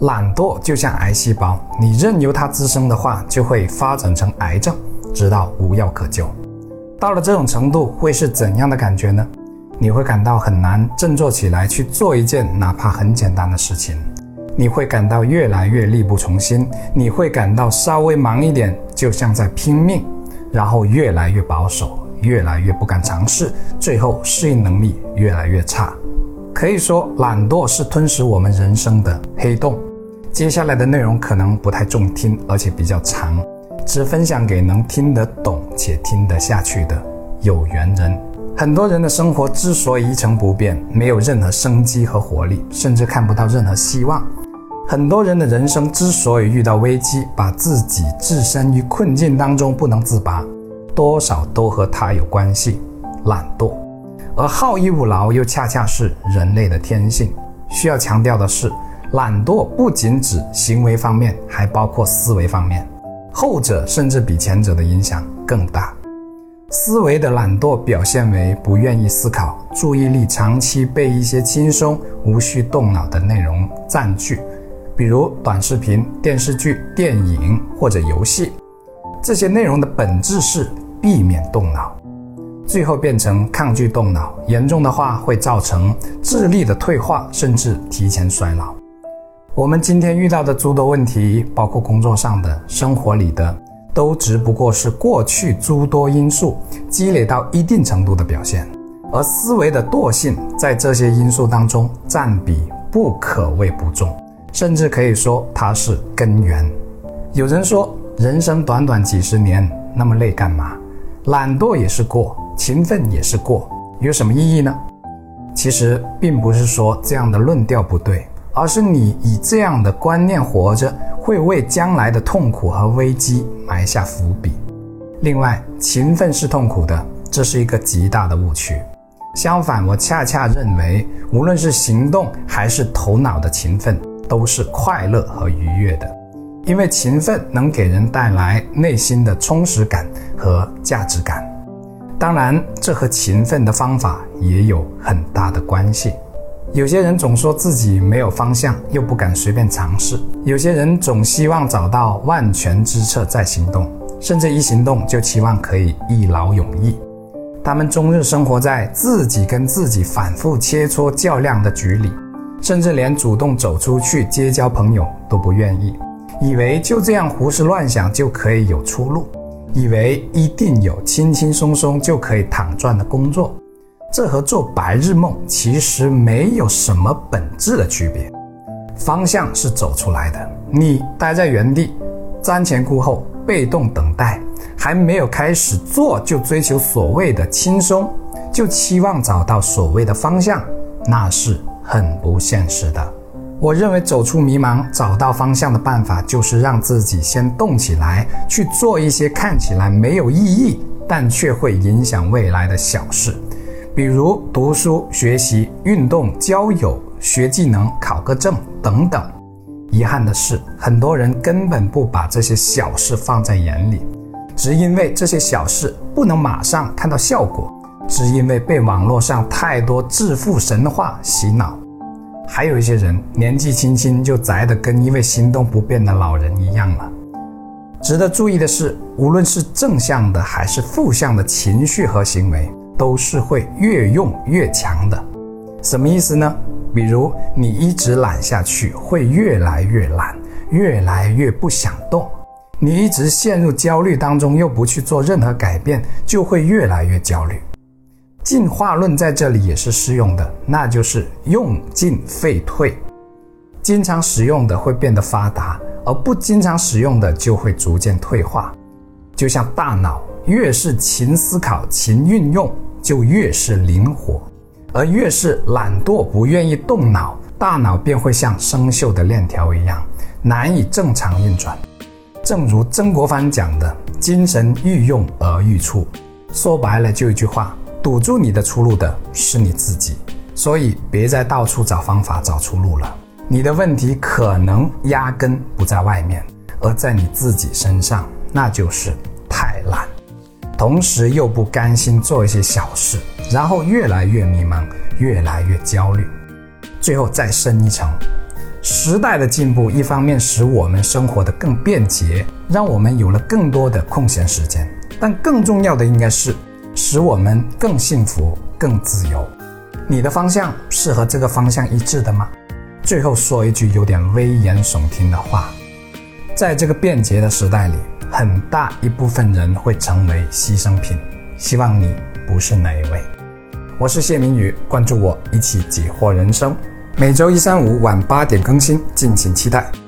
懒惰就像癌细胞，你任由它滋生的话，就会发展成癌症，直到无药可救。到了这种程度，会是怎样的感觉呢？你会感到很难振作起来去做一件哪怕很简单的事情，你会感到越来越力不从心，你会感到稍微忙一点就像在拼命，然后越来越保守，越来越不敢尝试，最后适应能力越来越差。可以说，懒惰是吞噬我们人生的黑洞。接下来的内容可能不太中听，而且比较长，只分享给能听得懂且听得下去的有缘人。很多人的生活之所以一成不变，没有任何生机和活力，甚至看不到任何希望。很多人的人生之所以遇到危机，把自己置身于困境当中不能自拔，多少都和他有关系——懒惰。而好逸恶劳又恰恰是人类的天性。需要强调的是，懒惰不仅指行为方面，还包括思维方面，后者甚至比前者的影响更大。思维的懒惰表现为不愿意思考，注意力长期被一些轻松、无需动脑的内容占据，比如短视频、电视剧、电影或者游戏。这些内容的本质是避免动脑。最后变成抗拒动脑，严重的话会造成智力的退化，甚至提前衰老。我们今天遇到的诸多问题，包括工作上的、生活里的，都只不过是过去诸多因素积累到一定程度的表现。而思维的惰性在这些因素当中占比不可谓不重，甚至可以说它是根源。有人说，人生短短几十年，那么累干嘛？懒惰也是过。勤奋也是过，有什么意义呢？其实并不是说这样的论调不对，而是你以这样的观念活着，会为将来的痛苦和危机埋下伏笔。另外，勤奋是痛苦的，这是一个极大的误区。相反，我恰恰认为，无论是行动还是头脑的勤奋，都是快乐和愉悦的，因为勤奋能给人带来内心的充实感和价值感。当然，这和勤奋的方法也有很大的关系。有些人总说自己没有方向，又不敢随便尝试；有些人总希望找到万全之策再行动，甚至一行动就期望可以一劳永逸。他们终日生活在自己跟自己反复切磋较量的局里，甚至连主动走出去结交朋友都不愿意，以为就这样胡思乱想就可以有出路。以为一定有轻轻松松就可以躺赚的工作，这和做白日梦其实没有什么本质的区别。方向是走出来的，你待在原地，瞻前顾后，被动等待，还没有开始做就追求所谓的轻松，就期望找到所谓的方向，那是很不现实的。我认为走出迷茫、找到方向的办法，就是让自己先动起来，去做一些看起来没有意义，但却会影响未来的小事，比如读书、学习、运动、交友、学技能、考个证等等。遗憾的是，很多人根本不把这些小事放在眼里，只因为这些小事不能马上看到效果，只因为被网络上太多致富神话洗脑。还有一些人年纪轻轻就宅得跟一位行动不便的老人一样了。值得注意的是，无论是正向的还是负向的情绪和行为，都是会越用越强的。什么意思呢？比如你一直懒下去，会越来越懒，越来越不想动；你一直陷入焦虑当中，又不去做任何改变，就会越来越焦虑。进化论在这里也是适用的，那就是用进废退。经常使用的会变得发达，而不经常使用的就会逐渐退化。就像大脑，越是勤思考、勤运用，就越是灵活；而越是懒惰、不愿意动脑，大脑便会像生锈的链条一样，难以正常运转。正如曾国藩讲的：“精神欲用而欲出。”说白了，就一句话。堵住你的出路的是你自己，所以别再到处找方法找出路了。你的问题可能压根不在外面，而在你自己身上，那就是，同时又不甘心做一些小事，然后越来越迷茫，越来越焦虑，最后再深一层，时代的进步，一方面使我们生活的更便捷，让我们有了更多的空闲时间，但更重要的应该是使我们更幸福、更自由。你的方向是和这个方向一致的吗？最后说一句有点危言耸听的话，在这个便捷的时代里，很大一部分人会成为牺牲品。希望你不是那一位。我是谢明宇，关注我，一起解惑人生。每周一、三、五晚八点更新，敬请期待。